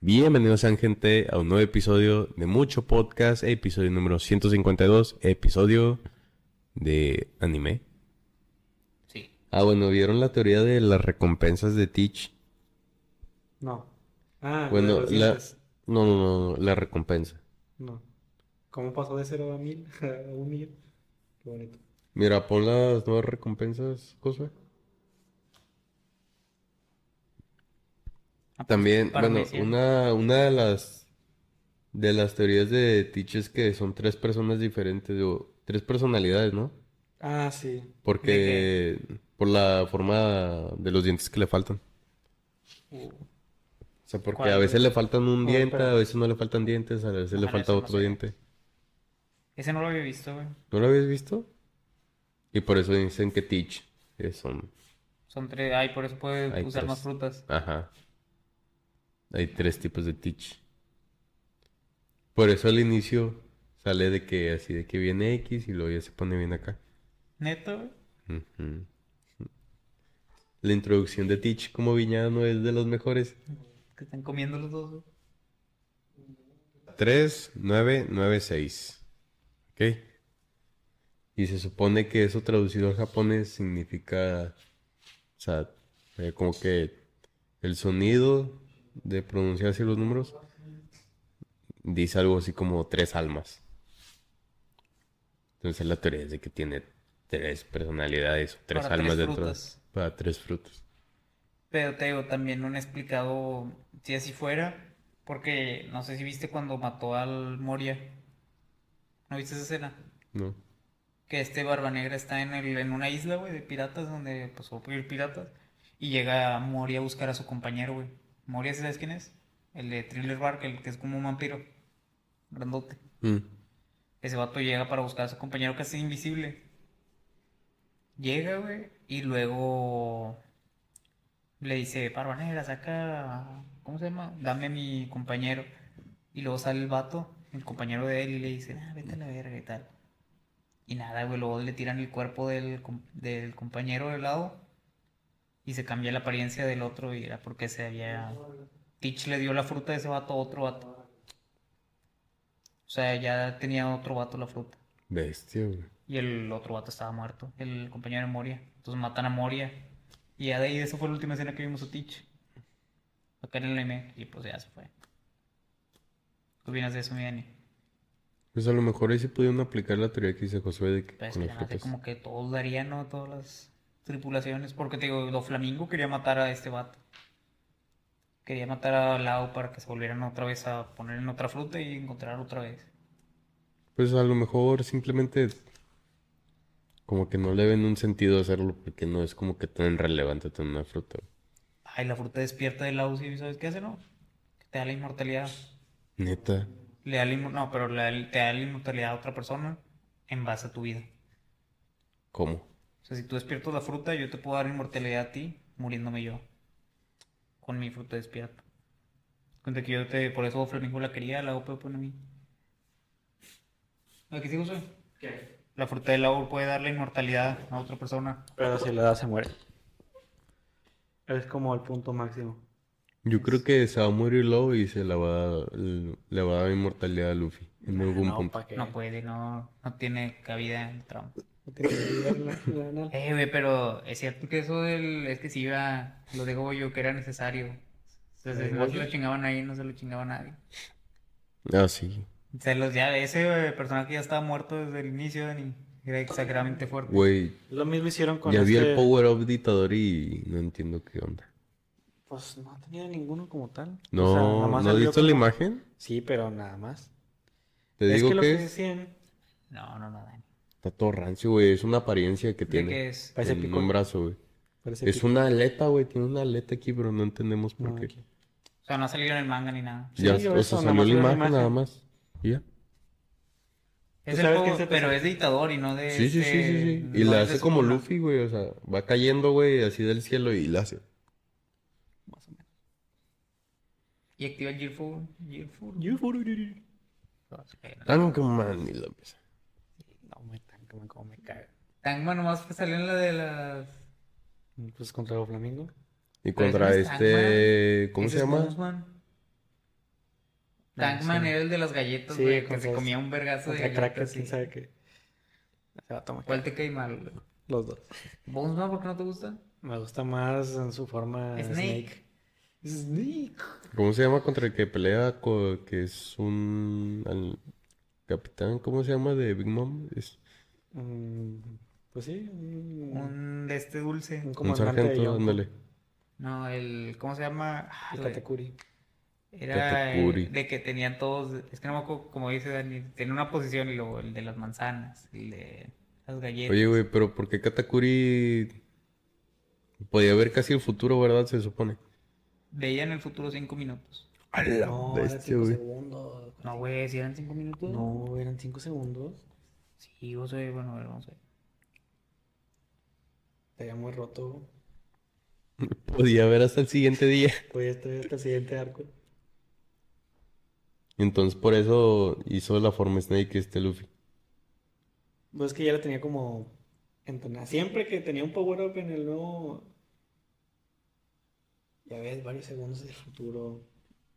Bienvenidos sean gente a un nuevo episodio de Mucho Podcast, episodio número 152, episodio de anime. Sí. Ah, bueno, ¿vieron la teoría de las recompensas de Teach? No. Ah, Bueno, la... No, no, no, la recompensa. No. ¿Cómo pasó de cero a mil? a un millón. Qué bonito. Mira, pon las nuevas recompensas, Josué. Ah, pues, También, para bueno, mí sí. una, una de las de las teorías de Teach es que son tres personas diferentes, o tres personalidades, ¿no? Ah, sí. Porque por la forma de los dientes que le faltan. Uh, O sea, porque ¿Cuál, a veces le faltan un Oh, diente, pero- a veces no le faltan dientes, a veces le falta no otro sé. diente. Ese no lo había visto, güey. ¿No lo habías visto? Y por eso dicen que Teach eh, son, Son tres. Ay, por eso puede Hay usar tres. más frutas. ajá. Hay tres tipos de Teach. Por eso al inicio sale de que así de que viene X y luego ya se pone bien acá. Neto. Ujú. La introducción de Teach como villano es de los mejores. Que están comiendo los dos, güey. 3996. ¿Ok? Y se supone que eso traducido al japonés significa, o sea, eh, como que el sonido de pronunciar así los números dice algo así como tres almas. Entonces la teoría es de que tiene tres personalidades o tres Para almas tres dentro. frutas. Para tres frutos. Pero te digo, también no han explicado si así fuera. Porque no sé si viste cuando mató al Moria. ¿No viste esa escena? ¿No? Que este Barba Negra está en, el, en una isla, güey, de piratas, donde pues va a ir piratas. Y llega Moria a buscar a su compañero, güey. Moria, ¿sí ¿sabes quién es? El de Thriller Bark, el que es como un vampiro. Grandote. Mm. Ese vato llega para buscar a su compañero casi invisible. Llega, güey, y luego le dice, Barba Negra, saca, ¿cómo se llama? Dame a mi compañero. Y luego sale el vato, el compañero de él, y le dice, ah, vete a la verga y tal. Y nada, güey, luego le tiran el cuerpo del, del compañero de lado y se cambia la apariencia del otro y era porque se había... Teach le dio la fruta de ese vato a otro vato. O sea, ya tenía otro vato la fruta. Bestia, güey. Y el otro vato estaba muerto, el compañero de Moria. Entonces matan a Moria. Y ya de ahí, esa fue la última escena que vimos a Teach. Acá en el anime. Y pues ya se fue. ¿Qué opinas de eso, mi Dani? Pues a lo mejor ahí sí pudieron aplicar la teoría que dice Josué de que Pues con que las frutas. como que todos darían, ¿no? Todas las tripulaciones. Porque te digo, Doflamingo quería matar a este vato. Quería matar a Lau para que se volvieran otra vez a poner en otra fruta y encontrar otra vez. Pues a lo mejor simplemente como que no le ven un sentido hacerlo porque no es como que tan relevante tener una fruta. Ay, la fruta despierta de Lau, ¿sí? ¿sabes qué hace, no? Que te da la inmortalidad. Neta. Le da la no, pero le da- te da la inmortalidad a otra persona en base a tu vida. ¿Cómo? O sea, si tú despiertas la fruta, yo te puedo dar inmortalidad a ti, muriéndome yo. Con mi fruta despierta. Cuenta que yo te, por eso Flamingo la quería, la OP pone a mí. ¿Aquí sí, José? ¿Qué? La fruta del lago puede darle inmortalidad a otra persona. Pero si le da, se muere. Es como el punto máximo. Yo creo que se va a morir Lobo y se la va a, le va a dar inmortalidad a Luffy en algún no, punto. ¿pa' qué? No puede, no, no tiene cabida en tramo. Que Eh, güey, pero es cierto que eso del, es que sí iba, lo digo yo, que era necesario. Si no se lo chingaban ahí, no se lo chingaba nadie. Ah, sí. Se los ya, ese personaje ya estaba muerto desde el inicio, Dani. Era exageradamente fuerte. Güey, Lo mismo hicieron con ya vi este... el Power Up Dictador y no entiendo qué onda. Pues no tenía ninguno como tal. No, O sea, nada más ¿no has visto la imagen? Sí, pero nada más. Te es digo que lo que que es- decían... No, no, no, Dani. Está todo rancio, güey. Es una apariencia que ¿De tiene qué es? Parece en picón. un brazo, güey. Parece Es una aleta, güey. Tiene una aleta aquí, pero no entendemos por No, qué. aquí. O sea, no ha salido en el manga ni nada. Sí, Ya, yo o sea, salió la la imagen nada imagen. más. Y ya. Es ¿Tú el juego, pero es de dictador y no de Sí, sí, sí, sí, este- sí. Y no de hace como. Luffy, güey. O sea, va cayendo, güey, así del cielo y le hace. Más o menos. Y activa el Gearful. Gearful. No, se cae, ¿no? Tan como man y lo empieza. No, me como me caga. Tangma nomás fue salió en la de las. Pues contra el Flamingo. Y contra es este. ¿Cómo se llama? Bonesman. Tankman sí. era el de las galletas, Sí, güey, que se los- comía un vergazo de galletas. crackers, quién sabe qué. Se va a tomar ¿Cuál te cae mal? güey? los dos. ¿Bonesman por qué no te gusta? Me gusta más en su forma Snake. Snake. Snake. ¿Cómo se llama contra el que pelea? que es un... al- capitán, ¿cómo se llama? De Big Mom. Es Mm, pues sí, un, Un de este dulce. un un comandante sargento, ándale. No, el. ¿Cómo se llama? Ah, El. Katakuri. Era Katakuri. el de que tenían todos. Es que no me acuerdo, como dice Dani, tenía una posición y luego el de las manzanas, el de las galletas. Oye, güey, pero ¿por qué Katakuri podía ver casi el futuro, verdad? Se supone. Veía en el futuro cinco minutos. A la No, eran bestia, 5 güey. segundos. No, güey, si eran cinco minutos. No, eran 5 segundos. Sí, vos sé, bueno, a ver, vamos a ver. Estaría muy roto. Podía ver hasta el siguiente día. Podía estar hasta el siguiente arco. Entonces por eso hizo la forma Snake este Luffy. Pues es que ya la tenía como entrenada. Siempre que tenía un power up en el nuevo. Ya ves, varios segundos del futuro.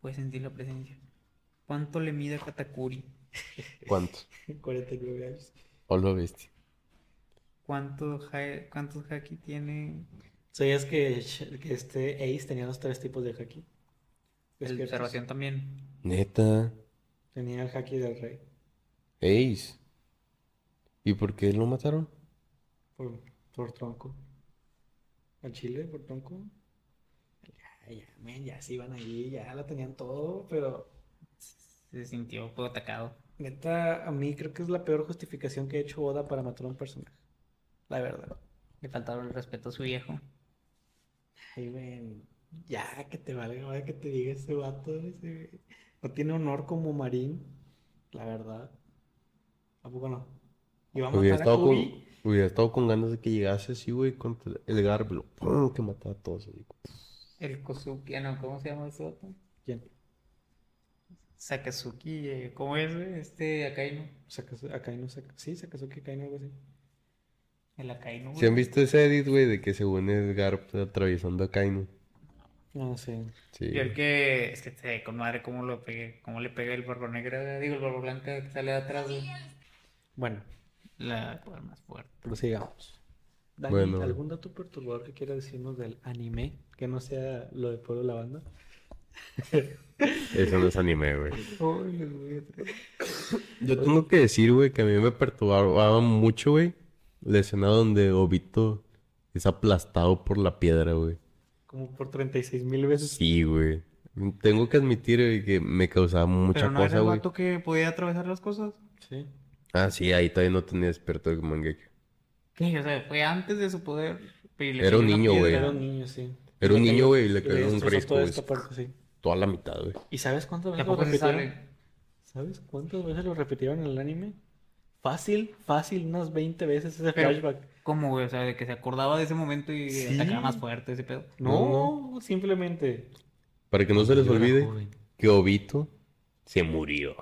Puedes sentir la presencia. ¿Cuánto le mide a Katakuri? ¿Cuánto? 49 años. Hola, bestia. ¿Cuánto ha- ¿Cuántos haki tiene ¿Sabías que, que este Ace tenía los tres tipos de haki? el Despiertos. observación también? Neta. Tenía el haki del rey. Ace. ¿Y por qué lo mataron? Por, por tronco. ¿Al chile? ¿Por tronco? Ya, ya, men, ya se iban allí, ya lo tenían todo, pero Se sintió fue atacado. neta, a mí creo que es la peor justificación que ha hecho Oda para matar a un personaje. La verdad. Le faltaron el respeto a su viejo. Ay, men, ya que te valga, que te diga ese vato, ese- no tiene honor como marín, la verdad. ¿A poco no? Iba a Hubiera a estado con, hubiera estado con ganas de que llegase así, güey, contra el Garb, lo ¡pum! que mataba a todos. así. El Kozuki, ah, no, ¿cómo se llama ese vato? ¿Quién? Sakazuki, eh, ¿cómo es, güey? Este Akainu. Sakazu- Akainu, Sak- sí, Sakazuki Akainu, algo así. El Akainu, ¿Se han visto ese edit, güey, de que según es Garp atravesando a Kainu? No sé. Sí. Yo el que, es que sé con madre cómo lo pegué, cómo le pega el barro negra, digo, el barro blanca que sale de atrás, güey. Bueno, La poder más fuerte. prosigamos. Dani, Bueno. ¿algún dato perturbador que quieras decirnos del anime? Que no sea lo de Pueblo la Banda. Eso no es anime, güey. Yo tengo que decir, güey, que a mí me perturbaba mucho, güey, la escena donde Obito es aplastado por la piedra, güey. Como por 36 mil veces. Sí, güey. Tengo que admitir güey, que me causaba mucha Pero no era cosa, el güey. vato que podía atravesar las cosas. Sí. Ah, sí, ahí todavía no tenía despierto el Mangekyo. ¿Qué? O sea, fue antes de su poder. Era un niño, güey. Era un niño, sí. Era un niño, güey, y le cayó un toda güey. esta parte, sí. Toda la mitad, güey. ¿Y sabes cuántas veces lo repitieron? sale. ¿Sabes cuántas veces lo repitieron en el anime? Fácil, fácil, unas 20 veces ese Pero- flashback. ¿Cómo, güey? O sea, de que se acordaba de ese momento y Sí. atacaba más fuerte ese pedo. No, simplemente. Para que no se les Yo olvide que Obito se murió.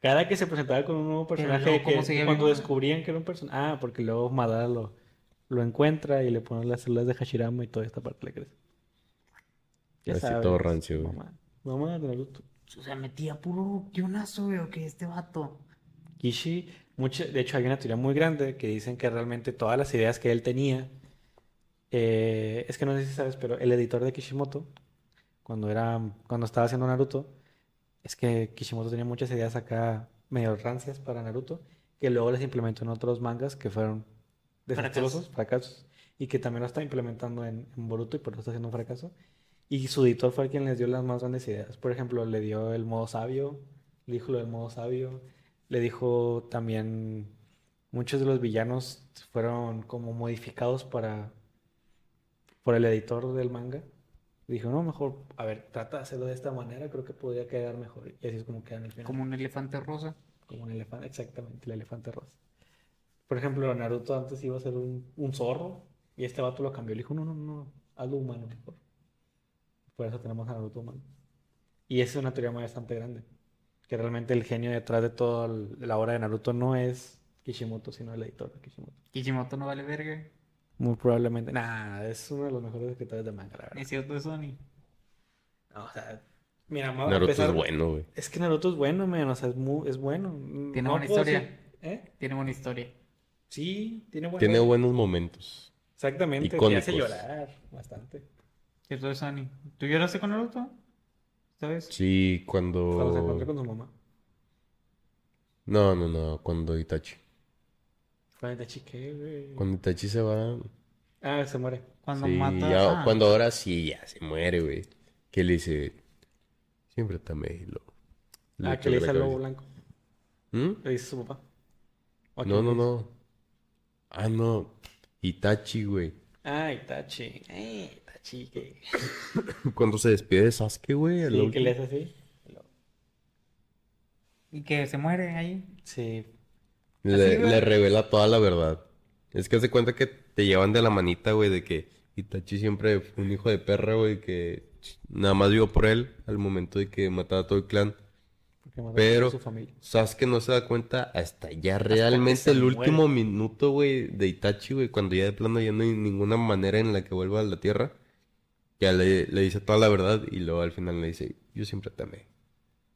Cada que se presentaba con un nuevo personaje, luego, ¿cómo que seguía cuando descubrían que era un personaje. Ah, porque luego Madara lo, lo encuentra y le pone las células de Hashirama y toda esta parte le crece. Ya Así sabes, todo rancio, güey. Mamá, mamá de Naruto. O sea, metía puro guionazo, güey, que este vato. Kishi, mucha- de hecho hay una teoría muy grande que dicen que realmente todas las ideas que él tenía, eh, es que no sé si sabes, pero el editor de Kishimoto, cuando era, cuando estaba haciendo Naruto, es que Kishimoto tenía muchas ideas acá medio rancias para Naruto, que luego las implementó en otros mangas que fueron desastrosos, fracasos, y que también lo está implementando en, en Boruto y por eso está haciendo un fracaso. Y su editor fue el quien les dio las más grandes ideas. Por ejemplo, le dio el modo sabio, le dijo lo del modo sabio, le dijo también muchos de los villanos fueron como modificados para por el editor del manga. Dijo, no, mejor, a ver, trata de hacerlo de esta manera, creo que podría quedar mejor. Y así es como quedan al final. Como un elefante rosa. Como un elefante, exactamente, el elefante rosa. Por ejemplo, Naruto antes iba a ser un, un zorro y este vato lo cambió. Le dijo, no, no, no, hazlo humano mejor. Por eso tenemos a Naruto humano. Y esa es una teoría bastante grande. Que realmente el genio detrás de toda la obra de Naruto no es Kishimoto, sino el editor de Kishimoto. Kishimoto no vale verga. Muy probablemente. Nah, es uno de los mejores escritores de manga, la verdad. Es cierto de Sony. No, o sea, Mira, a Naruto pesar- es bueno, güey. Es que Naruto es bueno, man, o sea, es, mu- es bueno. Tiene No buena historia. decir- ¿Eh? Tiene buena historia. Sí, tiene buena Tiene buenos momentos. Exactamente, te icónicos. hace llorar bastante. Cierto es, Ani. ¿Tú lloraste con Naruto? ¿Sabes? Sí, Cuando se encontró cuando... con su mamá. No, no, no, cuando Itachi. Fue de chique, güey. Cuando Itachi se va... Ah, se muere. Cuando Sí, mata ya- ah, cuando ahora sí ya se muere, güey. Que le dice... Siempre y lo... Ah, que le dice al lobo blanco. ¿Mm? Le dice a su papá. ¿O a No, no, no. Ah, no. Itachi, güey. Ah, Itachi. Eh, Itachi. Que... Cuando se despide de Sasuke, güey. Sí, que le hace así. Y que se muere ahí. Sí. Le, Así, güey. le revela toda la verdad. Es que hace cuenta que te llevan de la manita, güey, de que Itachi siempre fue un hijo de perra, güey, que nada más vivo por él al momento de que mataba a todo el clan. Pero su familia. Sasuke no se da cuenta hasta ya realmente el muere. último minuto, güey, de Itachi, güey, cuando ya de plano ya no hay ninguna manera en la que vuelva a la Tierra. Ya le, le dice toda la verdad y luego al final le dice, yo siempre te amé.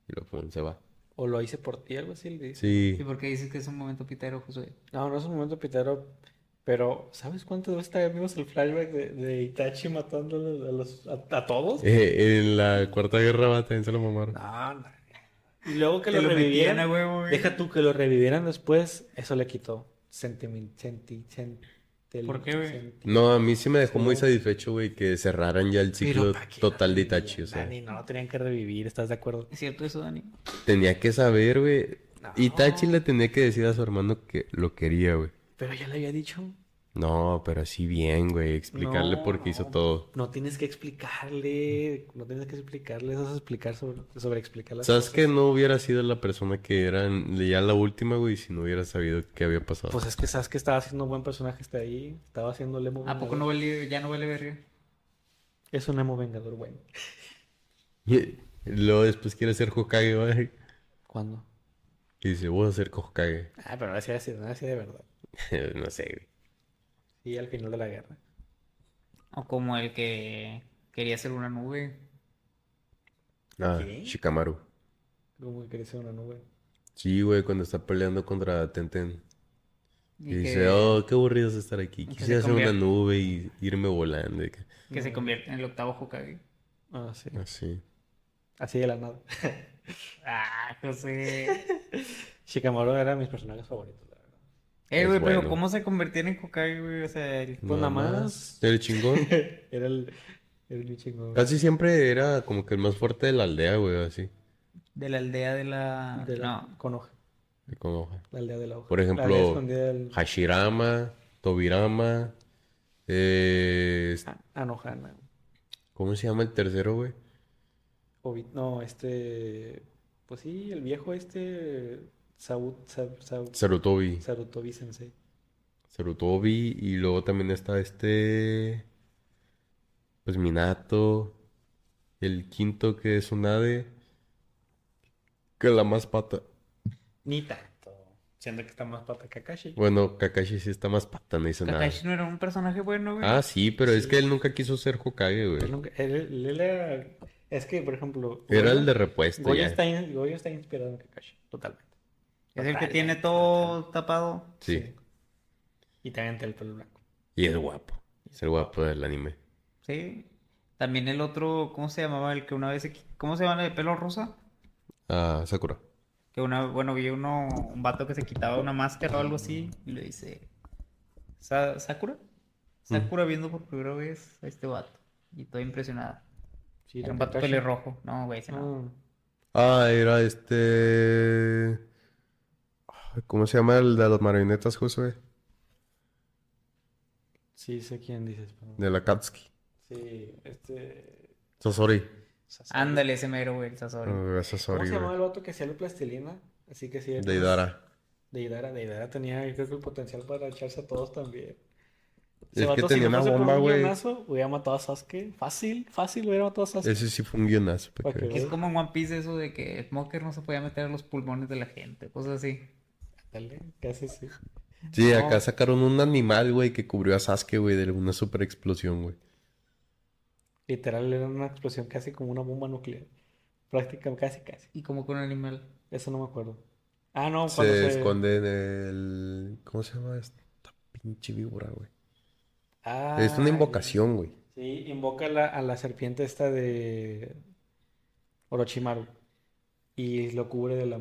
Y luego pum, se va. O lo hice por ti, algo así le dice. Sí. ¿Y por qué dices que es un momento pitero, Josué? No, no es un momento pitero. Pero, ¿sabes cuántas veces vimos el flashback de, de Itachi matando a, los, a, los- a- todos? Eh, en la Cuarta Guerra va también se lo mamaron. No, no. Y luego que Te lo, lo revivieran. güey. Deja tú que lo revivieran después. Eso le quitó. Sentiment, senti, ¿Por qué, güey? No, a mí sí me dejó muy Sí. satisfecho, güey, que cerraran ya el ciclo ¿pa' qué total de Itachi. O sea, Dani, no lo tenían que revivir, ¿estás de acuerdo? ¿Es cierto eso, Dani? tenía que saber, güey. No. Itachi le tenía que decir a su hermano que lo quería, güey. Pero ya le había dicho. No, pero así bien, güey. Explicarle No, por qué hizo todo. No tienes que explicarle. No tienes que explicarle. Eso es explicar sobre, sobre explicar las ¿Sabes cosas. que no hubiera sido la persona que era ya la última, güey, si no hubiera sabido qué había pasado? Pues es que sabes que estaba haciendo un buen personaje hasta ahí. Estaba haciendo el emo ¿A poco no vale, ya no vale verga? Es un emo vengador bueno. Y luego después quiere ser Hokage, güey. ¿Cuándo? Y dice, voy a ser Hokage. Ah, pero no hacía así, no hacía de verdad. no sé, güey. Sí, al final de la guerra. O como el que quería ser una nube. Ah, ¿Qué? Shikamaru. Como que quería ser una nube. Sí, güey, cuando está peleando contra Tenten. Y, Y dice, que, oh, qué aburrido es estar aquí. Quisiera ser una convier- nube y irme volando. que- que se convierte en el octavo Hokage. Ah, sí. Así. Así de la nada. Ah, José. Shikamaru era de mis personajes favoritos. Eh, güey, pero bueno. ¿cómo se convirtieron en Hokage, güey? O sea, el- Pues nada más. El chingón. Era el, era el chingón. Casi siempre era como que el más fuerte de la aldea, güey, así. de la aldea de la... De la- No, Con hoja. de con hoja. La aldea de la hoja. Por La ejemplo, aldea escondida del... Hashirama, Tobirama. eh, es- Ah, Anohana. ¿Cómo se llama el tercero, güey? Obi- No, este... Pues sí, el viejo este... Sarutobi. Sarutobi Sensei. Sarutobi. Y luego también está este. Pues Minato. El quinto que es Unade. Que es la más pata. Ni tanto. Siendo que está más pata que Kakashi. Bueno, Kakashi sí está más pata, no hizo nada. Kakashi no era un personaje bueno, güey. Ah, sí, pero es que él nunca quiso ser Hokage, güey. nunca- él- él- él era... Es que, por ejemplo... Era Goyo- el de repuesto Goyo ya. está, in- Goyo está inspirado en Kakashi. Totalmente. Es el que tiene todo tapado. Sí. Y también tiene el pelo blanco. Y es guapo. Es el guapo del anime. Sí. También el otro, ¿cómo se llamaba? El que una vez... se ¿Cómo se llama el de pelo rosa? Ah, Sakura. Que una, bueno, vi uno, un vato que se quitaba una máscara o algo así y le dice, "Sa- ¿Sakura? Sakura viendo por primera vez a este vato. Y toda impresionada. Sí, Era un vato pelirrojo. No, güey, ese no. Ah, Ah, era este. ¿Cómo se llama el de las marionetas, Josué? sí, sé quién dices. pero- De la Katsuki. Sí, este... Sasori. Sasori. Ándale, ese mero, güey, el Sasori. Ah, ¿Cómo se llamaba el vato que hacía la plastilina? Así que sí. De Idara. De Idara, de Idara tenía, yo creo que el potencial para echarse a todos también. Es que tenía no una bomba, un güey. guionazo, hubiera matado a Sasuke. Fácil, fácil hubiera matado a Sasuke. Ese sí fue un guionazo. Es como en One Piece eso de que Smoker no se podía meter a los pulmones de la gente, cosas así. Dale, casi sí. Sí, No. acá sacaron un animal, güey, que cubrió a Sasuke, güey, de una super explosión, güey. Literal, era una explosión casi como una bomba nuclear. Prácticamente, casi, casi. Y como con un animal. Eso no me acuerdo. Ah, no, Se cuando se... esconde en el... ¿Cómo se llama esta pinche víbora, güey? Ah, Es una invocación, güey. Sí, invoca a la, a la serpiente esta de Orochimaru. Y lo cubre de la,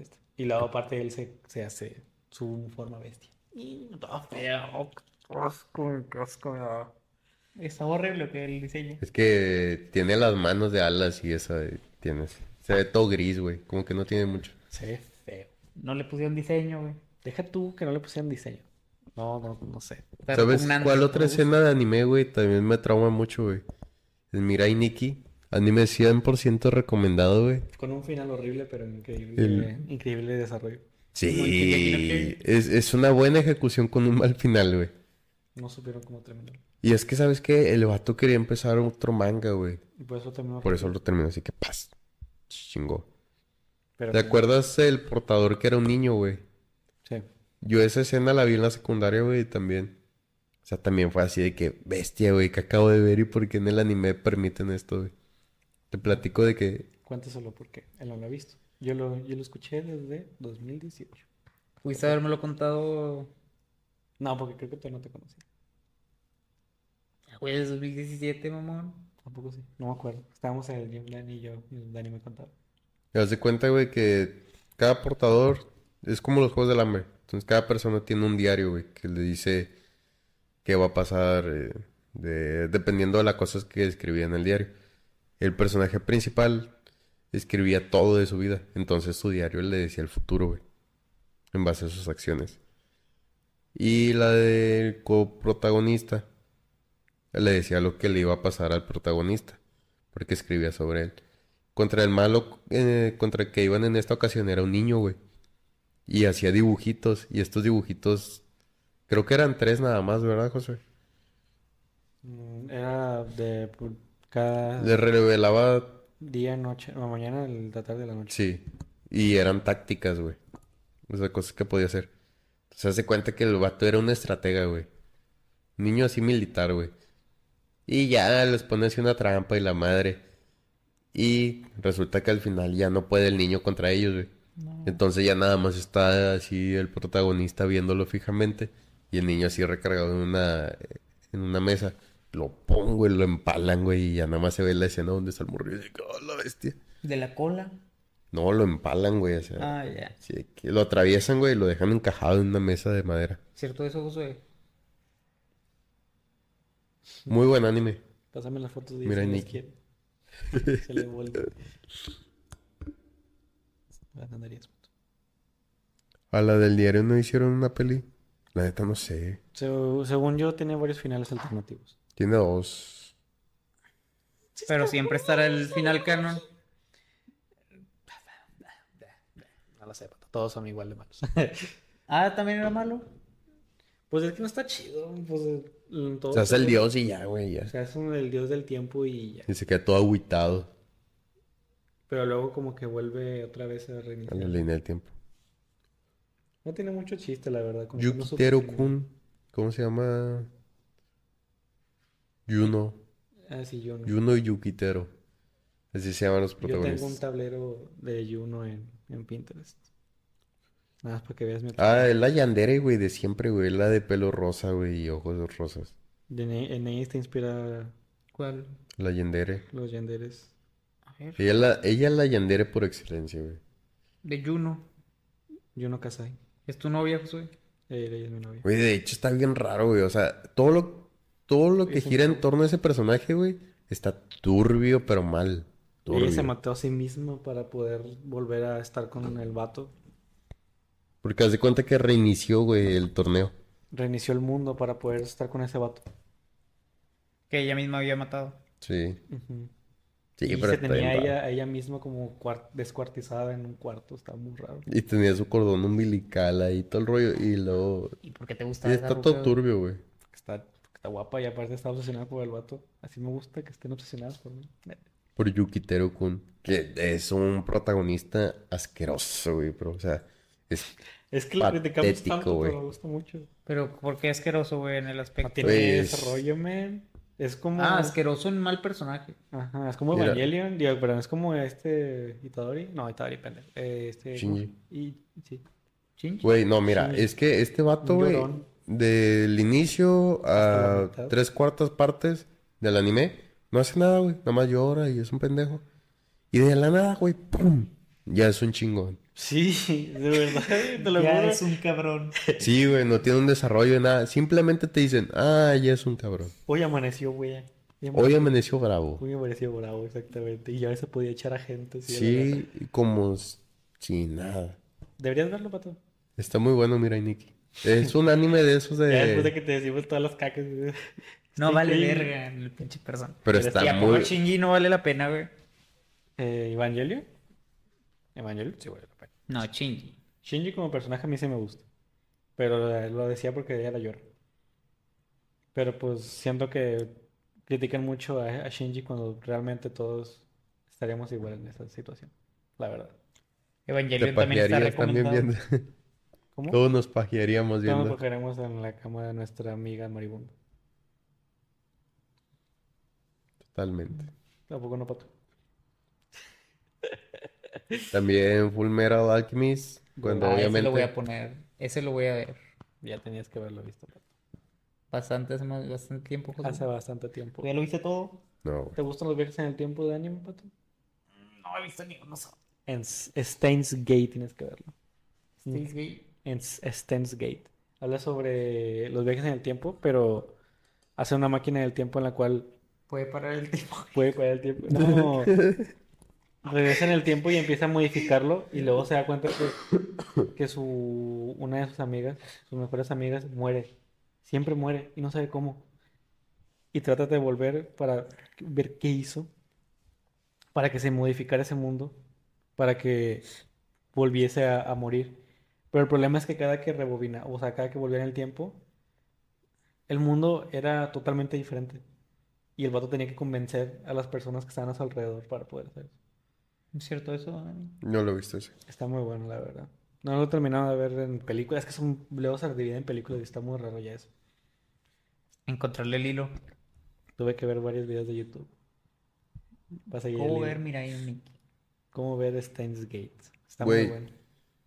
este. Y luego aparte él se, se hace su forma bestia. Y todo feo. Asco, asco. Está horrible que el diseño. Es que tiene las manos de alas y esa de- tienes. Se ve todo gris, güey. Como que no tiene mucho. Se ve feo. No le pusieron diseño, güey. Deja tú que no le pusieran diseño. No, no, no sé. Está ¿Sabes cuál otra escena de anime, güey? También me trauma mucho, güey. Es Mirai Nikki. Anime 100% recomendado, güey. Con un final horrible, pero increíble, El- increíble desarrollo. Sí, es, es una buena ejecución con un mal final, güey. No supieron cómo terminar. Y es que, ¿sabes qué? El vato quería empezar otro manga, güey. Y por eso terminó. Por eso lo terminó así que paz. Chingó. Pero ¿Te acuerdas el portador que era un niño, güey? Sí. Yo esa escena la vi en la secundaria, güey, también. O sea, también fue así de que, bestia, güey, que acabo de ver y por qué en el anime permiten esto, güey. Te platico de que Cuéntaselo porque él no lo ha visto. Yo lo, yo lo escuché desde 2018. Pudiste habérmelo contado, No, porque creo que todavía no te conocí. güey, desde 2017, mamón. Tampoco sí. No me acuerdo. Estábamos en el gym, Dani y yo. Y Dani me contaba. te das de cuenta, güey, que cada portador es como los juegos del hambre. Entonces, cada persona tiene un diario, güey, que le dice qué va a pasar eh, de- dependiendo de las cosas que escribía en el diario. El personaje principal escribía todo de su vida. Entonces, su diario le decía el futuro, güey, en base a sus acciones. Y la del coprotagonista le decía lo que le iba a pasar al protagonista, porque escribía sobre él. Contra el malo eh, contra el que iban en esta ocasión era un niño, güey. Y hacía dibujitos. Y estos dibujitos, creo que eran tres nada más, ¿verdad, José? Mm, Era de cada Le revelaba, día, noche, no, mañana, la tarde de la noche. sí. Y eran tácticas, güey. O sea, cosas que podía hacer. Se hace cuenta que el vato era un estratega, güey. Niño así militar, güey. Y ya les pone así una trampa y la madre. Y resulta que al final ya no puede el niño contra ellos, güey. Entonces ya nada más está así el protagonista viéndolo fijamente y el niño así recargado en una en una mesa. Lo pongo y lo empalan, güey, y ya nada más se ve la escena donde está el morrillo y dice, "Oh, la bestia." De la cola. No, lo empalan, güey, o sea, Ah, ya. sí, que lo atraviesan, güey, y lo dejan encajado en una mesa de madera. ¿Cierto eso, Josué? Muy buen anime. Pásame las fotos de Mira, Nicky. Se le vuelve. A la del diario no hicieron una peli. La neta no sé. Se- según yo, tiene varios finales alternativos. Tiene dos. Pero siempre estará el final canon. No lo sé, pato. Todos son igual de malos. Ah, también era malo. pues es que no está chido. Pues, todo Se hace el dios y ya, güey, ya. Se hace un- el dios del tiempo y ya. Y se queda todo agüitado Pero luego como que vuelve otra vez a a reiniciar. la línea del tiempo. No tiene mucho chiste, la verdad. Yukiteru Kun. ¿Cómo se llama? Yuno. Ah, sí, yo no. Yuno y Yukitero. Así se llaman los Yo tengo un protagonistas. tablero de Juno en, en Pinterest. Nada más para que veas mi Ah, es la Yandere, güey, de siempre, güey. La de pelo rosa, güey, y ojos rosas. De Ne- en ella te inspira ¿Cuál? La Yandere. los yanderes. A ver. Ella, es la, ella es la Yandere por excelencia, güey. De Juno. Juno Kasai. ¿Es tu novia, Josué? Ella es mi novia. Güey, de hecho está bien raro, güey. O sea, todo lo, todo lo que Es gira en torno a ese personaje, güey, está turbio, pero mal. Ella se Turbio. mató a sí misma para poder volver a estar con el vato. Porque haz de cuenta que reinició, güey, el torneo. Reinició el mundo para poder estar con ese vato. Que ella misma había matado. Sí. Ujú. Sí, y pero se tenía a ella, raro. a ella misma como cuar- descuartizada en un cuarto. Está muy raro. Y tenía su cordón umbilical ahí, todo el rollo. Y luego... ¿Y por qué te Y gusta está todo turbio, güey. Está, guapa y aparte está obsesionada por el vato. Así me gusta que estén obsesionadas por mí. Por Yukiteru Kun. Que es un protagonista asqueroso, güey. Pero, o sea, es... Es que lo criticamos Patético, tanto, güey. pero me gusta mucho. Pero ¿por qué asqueroso, güey, en el No aspecto? tiene Pues- desarrollo, man. Es como... Ah, asqueroso en mal personaje. Ajá, es como Mira. Evangelion, digo, pero es como este Itadori. No, Itadori, pendejo. Eh, este... Shinji. Y, sí. Güey, no, mira, es que este vato, güey. Del inicio a tres cuartas partes del anime, no hace nada, güey. Nada más llora y es un pendejo. Y de la nada, güey, ¡pum! Ya es un chingón. Sí, de verdad, te lo Ya juro. es un cabrón. Sí, güey, no tiene un desarrollo de nada. Simplemente te dicen, ah, ya es un cabrón. Hoy amaneció, güey. Hoy amaneció bravo. Hoy amaneció bravo, exactamente. Y ya se podía echar a gente. Sí. Sí, como sin nada. Deberías verlo, pato. Está muy bueno, mira, Nikki. Es un anime de esos Ya después de de... que te decimos todas las cacas. güey. No vale verga el pinche persona. Pero Pero está Y a poco muy... Shinji no vale la pena, güey. Eh, ¿Evangelio? ¿Evangelio? Sí, vale la pena. No, Shinji. Shinji como personaje a mí sí me gusta. Pero lo decía porque ella la llora. Pero pues siento que critican mucho a, a Shinji cuando realmente todos estaríamos igual en esa situación. La verdad. Te Evangelion también está también recomendado. viendo. ¿Cómo? Todos nos pajearíamos viendo. cogeremos en la cama de nuestra amiga moribunda. Totalmente. Tampoco no, pato. También Full Metal Alchemist. Cuando Ah, ese lo voy a poner. Ese lo voy a ver. Ya tenías que haberlo visto, pato. Bastante, hace más- bastante tiempo, José. Hace bastante tiempo. ¿Tú ya lo viste todo? No. ¿Te gustan los viajes en el tiempo de anime, pato? No he visto ni uno solo. En Steins Gate tienes que verlo. Steins Gate. En S- Steins Gate. Habla sobre los viajes en el tiempo, pero hace una máquina del tiempo en la cual Puede parar el tiempo. puede parar el tiempo. No. Regresa en el tiempo y empieza a modificarlo y luego se da cuenta que, que su una de sus amigas, sus mejores amigas, muere. Siempre muere y no sabe cómo. Y trata de volver para ver qué hizo para que se modificara ese mundo, para que volviese a, a morir. Pero el problema es que cada que rebobina, o sea, cada que volvía en el tiempo, el mundo era totalmente diferente. Y el vato tenía que convencer a las personas que estaban a su alrededor para poder hacer eso. ¿Es cierto eso? Dani? No lo he visto ese. Está muy bueno, la verdad. No lo he terminado de ver en películas. Es que son luego se divide en películas y está muy raro ya eso. Encontrarle el hilo. Tuve que ver varios videos de YouTube. ¿Cómo ver? Mira Nicky. Cómo ver Steins Gate. Está muy bueno.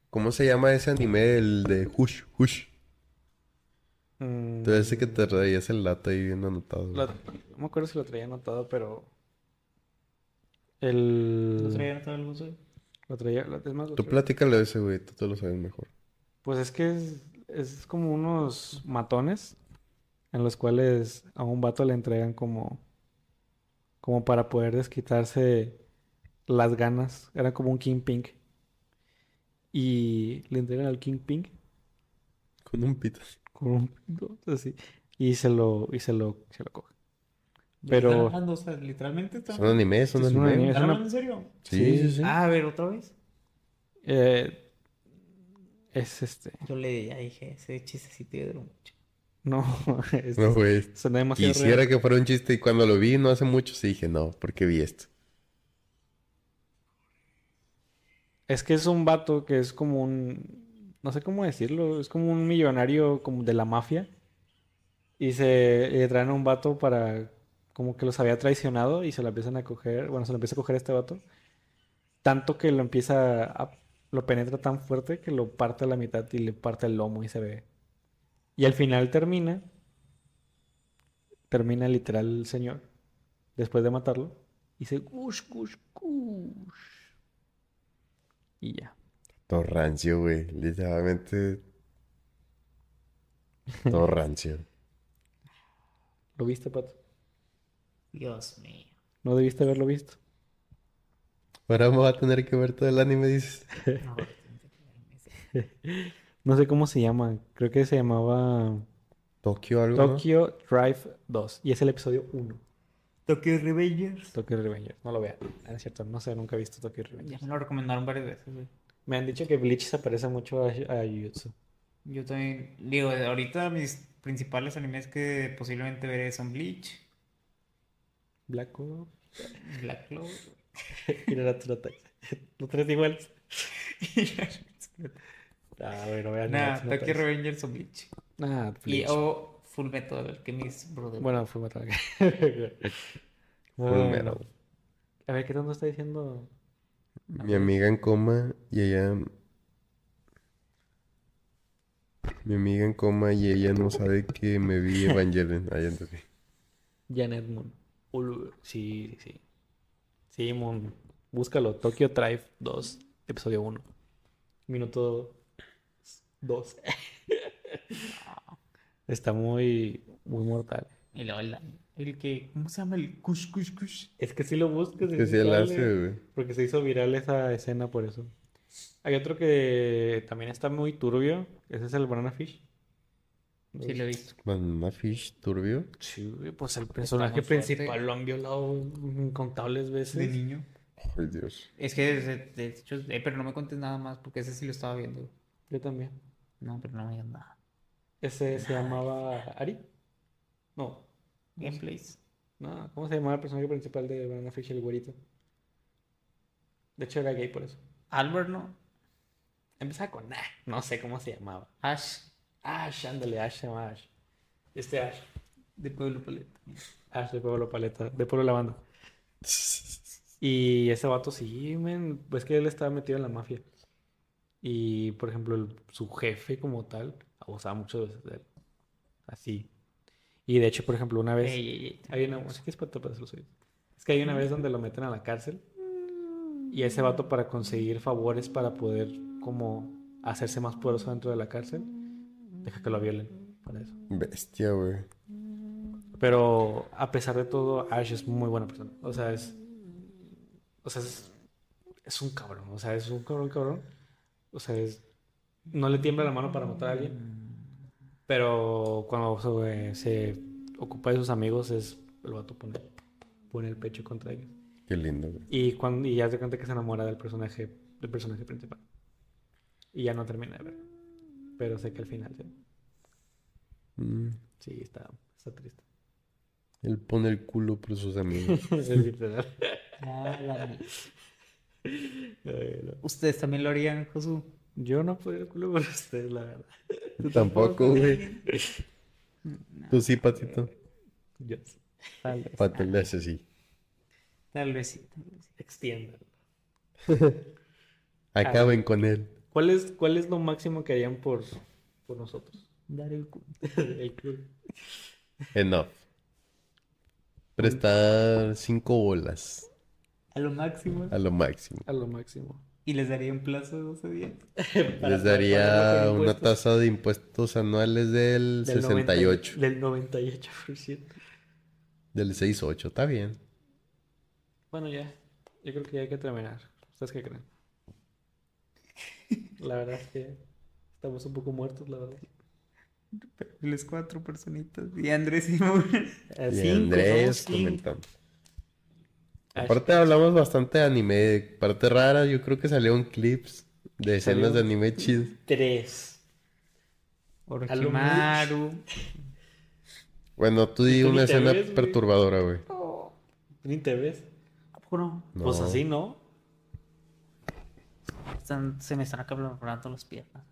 ¿Cómo se llama ese anime? El de Hush, Hush. Mm, Te ese que te traías el lata ahí bien anotado. lo- no me acuerdo si lo traía anotado, pero. El. ¿No traía todo el gusto? Lo traía. lo- Es más, lo Tú platícale ese, güey. Tú te lo sabes mejor. Pues es que es, es como unos matones en los cuales a un vato le entregan como, como para poder desquitarse las ganas. Era como un King Pink. Y le entregan al King Pink Con un pito. con un pito, así. Y se lo, y se lo, se lo coge. ¿Están Pero hablando? O sea, literalmente están Son animes, son animes. anime. ¿Están una- en serio? Sí, sí, sí. Ah, a ver, otra vez. eh, es este. Yo le ya dije, ese chistecito de mucho. No, es, No, güey. suena demasiado Quisiera real. que fuera un chiste y cuando lo vi no hace mucho sí dije, no, ¿por qué vi esto? Es que es un vato que es como un, no sé cómo decirlo, es como un millonario como de la mafia y se le traen a un vato para como que los había traicionado y se lo empiezan a coger, bueno, se lo empieza a coger este vato, tanto que lo empieza a, lo penetra tan fuerte que lo parte a la mitad y le parte el lomo y se ve. Y al final termina, termina literal el señor, después de matarlo, y dice, kush, kush, kush. Y ya. Todo rancio, güey. Literalmente. Todo rancio. ¿Lo viste, Pato? Dios mío. No debiste haberlo visto. Ahora me va a tener que ver todo el anime, dices. No, No sé cómo se llama. Creo que se llamaba Tokio algo, ¿no? Tokyo Drive 2. Y es el episodio 1. Tokyo Revengers. Tokyo Revengers. No lo vean. Ah, es cierto. No sé, nunca he visto Tokyo Ya Revengers. me lo recomendaron varias veces, güey. Me han dicho que Bleach se parece mucho a, a Jujutsu. Yo también, digo, ahorita mis principales animes que posiblemente veré son Bleach, Black Clover. Black Clover. y Naruto. Los tres iguales. Ah, bueno, vean Nah, Tokyo. Revengers o Bleach. Ah, Y Bleach. o Full Metal Alchemist Brotherhood. Bueno, fue matar. Full Metal. A ver, ¿qué tanto está diciendo? Mi amiga en coma y ella... Mi amiga en coma y ella no sabe que me vi Evangelion. Ahí entendí. Janet Moon. Sí, sí. Sí, Moon. Búscalo. Tokyo Drive 2, episodio 1. Minuto 2. Está muy, muy mortal. Y luego el, el que, ¿cómo se llama? El Kush Kush Kush. Es que si lo buscas. Que sí hace, güey. Porque se hizo viral esa escena por eso. Hay otro que también está muy turbio. Ese es el Banana Fish. Sí, lo he visto. Banana Fish turbio. Sí, güey, pues el personaje principal lo han violado incontables veces. niño. Ay, Dios. Es que, de, de hecho, eh, pero no me contes nada más porque ese sí lo estaba viendo. Yo también. No, pero no me digas nada. Ese se llamaba Ari. No, Gameplays. no, ¿cómo se llamaba el personaje principal de Banana Fish, el güerito? De hecho era gay por eso. Albert, ¿no? Empezaba con nah, no sé cómo se llamaba. Ash, Ash, ándale, Ash se llama Ash. Este Ash. de Pueblo Paleta. Ash de Pueblo Paleta, de Pueblo Lavanda. Y ese vato sí, men, pues que él estaba metido en la mafia. Y, por ejemplo, el- su jefe como tal abusaba mucho de de él. Así. Y de hecho, por ejemplo, una vez... Ey, ey, ey. Hay una... Es que es para taparse los oídos. Es que hay una vez donde lo meten a la cárcel. Y ese vato para conseguir favores para poder como hacerse más poderoso dentro de la cárcel, deja que lo violen para eso. Bestia, güey. Pero a pesar de todo, Ash es muy buena persona. O sea, es. O sea, es, es un cabrón. O sea, es un cabrón, cabrón. O sea, es. No le tiembla la mano para matar a alguien. Pero cuando se, se ocupa de sus amigos, es. El vato pone, pone el pecho contra ellos. Qué lindo, güey. Y, cuando, y ya se cuenta que se enamora del personaje, del personaje principal. Y ya no termina de ver. Pero sé que al final sí, Mm. sí está, está triste. Él pone el culo por sus amigos. Ustedes también lo harían, Josu. Yo no podría el culo por ustedes, la verdad. Tú tampoco, güey. Tú sí, Patito. Yo sí. Tal vez. Pato le hace así. Tal vez sí, tal vez sí. Extiendan. Acaben con él. ¿Cuál es, ¿Cuál es lo máximo que harían por, por nosotros? Dar el culo. el culo. Enough. Prestar cinco bolas. A lo máximo. A lo máximo. A lo máximo. Y les daría un plazo de 12 días. Les daría una tasa de impuestos anuales del 68. Del 98%. Del 68, está bien. Bueno, ya. Yo creo que ya hay que terminar. ¿Ustedes qué creen? La verdad es que estamos un poco muertos, la verdad. Les cuatro personitas. Y Andrés y Mauro. Eh, Y Andrés. Ash- Aparte hablamos bastante de anime. Parte rara, yo creo que salieron clips de escenas de anime chidos. Tres. Orochimaru. Bueno, tú di una escena ves, perturbadora, güey. ¿Ni te ves? ¿A poco no? Pues No. así, ¿no? Están- se me están acabando las piernas.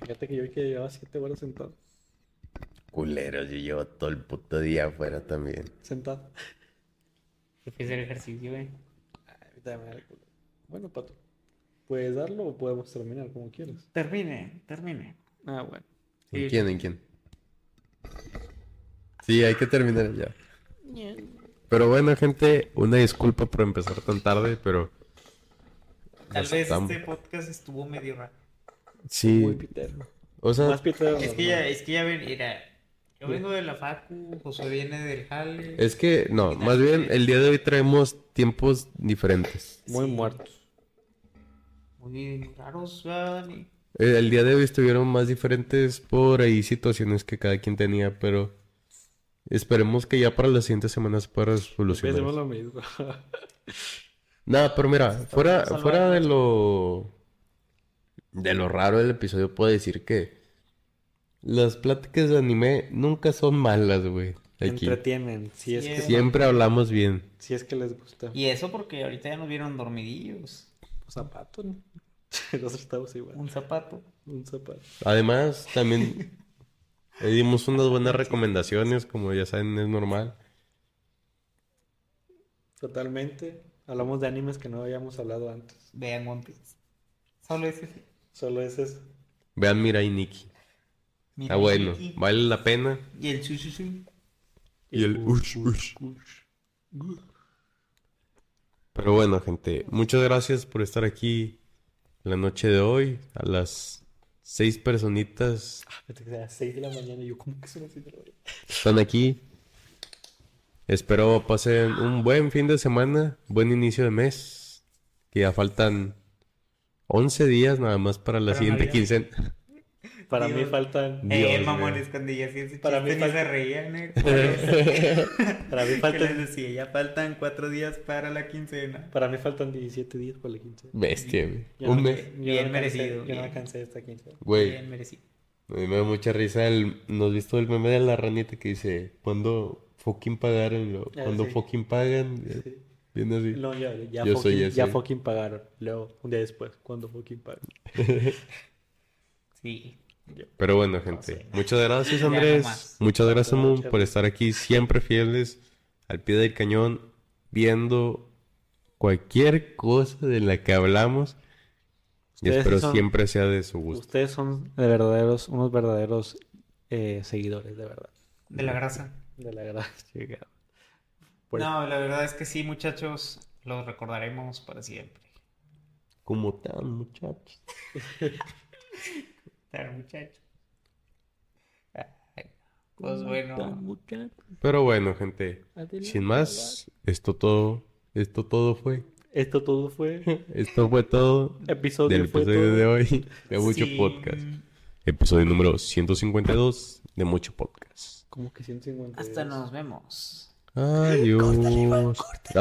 Fíjate que yo vi que llevaba siete horas sentado. Culeros, yo llevo todo el puto día afuera también. Sentado. Yo fui a hacer ejercicio, güey. Da el culo. Bueno, Pato. ¿Puedes darlo o podemos terminar como quieras? Termine, termine. Ah, bueno. ¿En Sí. quién? ¿En quién? Sí, hay que terminar ya. Pero bueno, gente, una disculpa por empezar tan tarde, pero... Tal vez este podcast estuvo medio raro. Muy Sí, pitero. o sea. Es que ya, es que ya ven, mira, yo vengo de la facu, Josué viene del jale. es que, no, más bien el día de hoy traemos tiempos diferentes. Muy Sí. muertos. Muy raros, ¿verdad, Dani? Eh, El día de hoy estuvieron más diferentes por ahí situaciones que cada quien tenía, pero esperemos que ya para las siguientes semanas pueda Hacemos solucionar. lo mismo. Nada, pero mira, fuera, fuera de lo de lo raro del episodio, puedo decir que las pláticas de anime nunca son malas, güey. Aquí. Entretienen. Si es, Sí, que, es- Siempre hablamos bien. si es que les gusta. Y eso porque ahorita ya nos vieron dormidillos. Zapato, ¿no? Nosotros estamos igual. Un zapato. Un zapato. Además, también Ahí dimos unas buenas recomendaciones, como ya saben, es normal. Totalmente. Hablamos de animes que no habíamos hablado antes. Vean One Piece. Solo ese sí. Solo es eso. Vean Mirai Nikki. Mira, Está bueno, Iki. vale la pena. Y el Shushu Y el ush, ush. Pero bueno, gente, muchas gracias por estar aquí la noche de hoy. A las seis personitas que a las 6 de la mañana yo, ¿cómo que son las 6 de la mañana? están aquí. Espero pasen un buen fin de semana, buen inicio de mes. Que ya faltan 11 días nada más para la Para siguiente Navidad. quincena. Para mí faltan. Eh, Dios, mamones, güey. cuando ya Para mí falta- se reían, eh. Para mí ¿Qué les faltan. decía? Ya faltan cuatro días para la quincena. Para mí faltan 17 días para la 15. Bestia, güey. Un no- mes. Bien no alcancé- merecido, Yo no bien. alcancé esta 15. Güey, Bien merecido. a mí me da mucha risa el... ¿No has visto el meme de la ranita que dice... ¿Cuándo fucking pagaron? Lo- Ah, ¿Cuándo sí. fucking pagan? Viene así. No, ya, ya, Yo soy ese. ya fucking pagaron. Luego, un día después, ¿cuándo fucking pagan? Sí. Pero bueno, gente, muchas gracias no Andrés, muchas gracias Moon por estar aquí siempre fieles al pie del cañón, viendo cualquier cosa de la que hablamos y espero son- siempre sea de su gusto. Ustedes son de verdaderos, unos verdaderos eh, seguidores, de verdad. De la grasa. De la gracia. Por- No, la verdad es que sí, muchachos. Los recordaremos para siempre. Como tan muchachos. Ay, Pues bueno. Pero bueno, gente, sin más, esto todo, esto todo fue, Esto todo fue esto fue todo episodio del fue episodio todo. de hoy de Mucho Sí. Podcast. Episodio número 152 de Mucho Podcast. Como que 150. Hasta nos vemos. Adiós.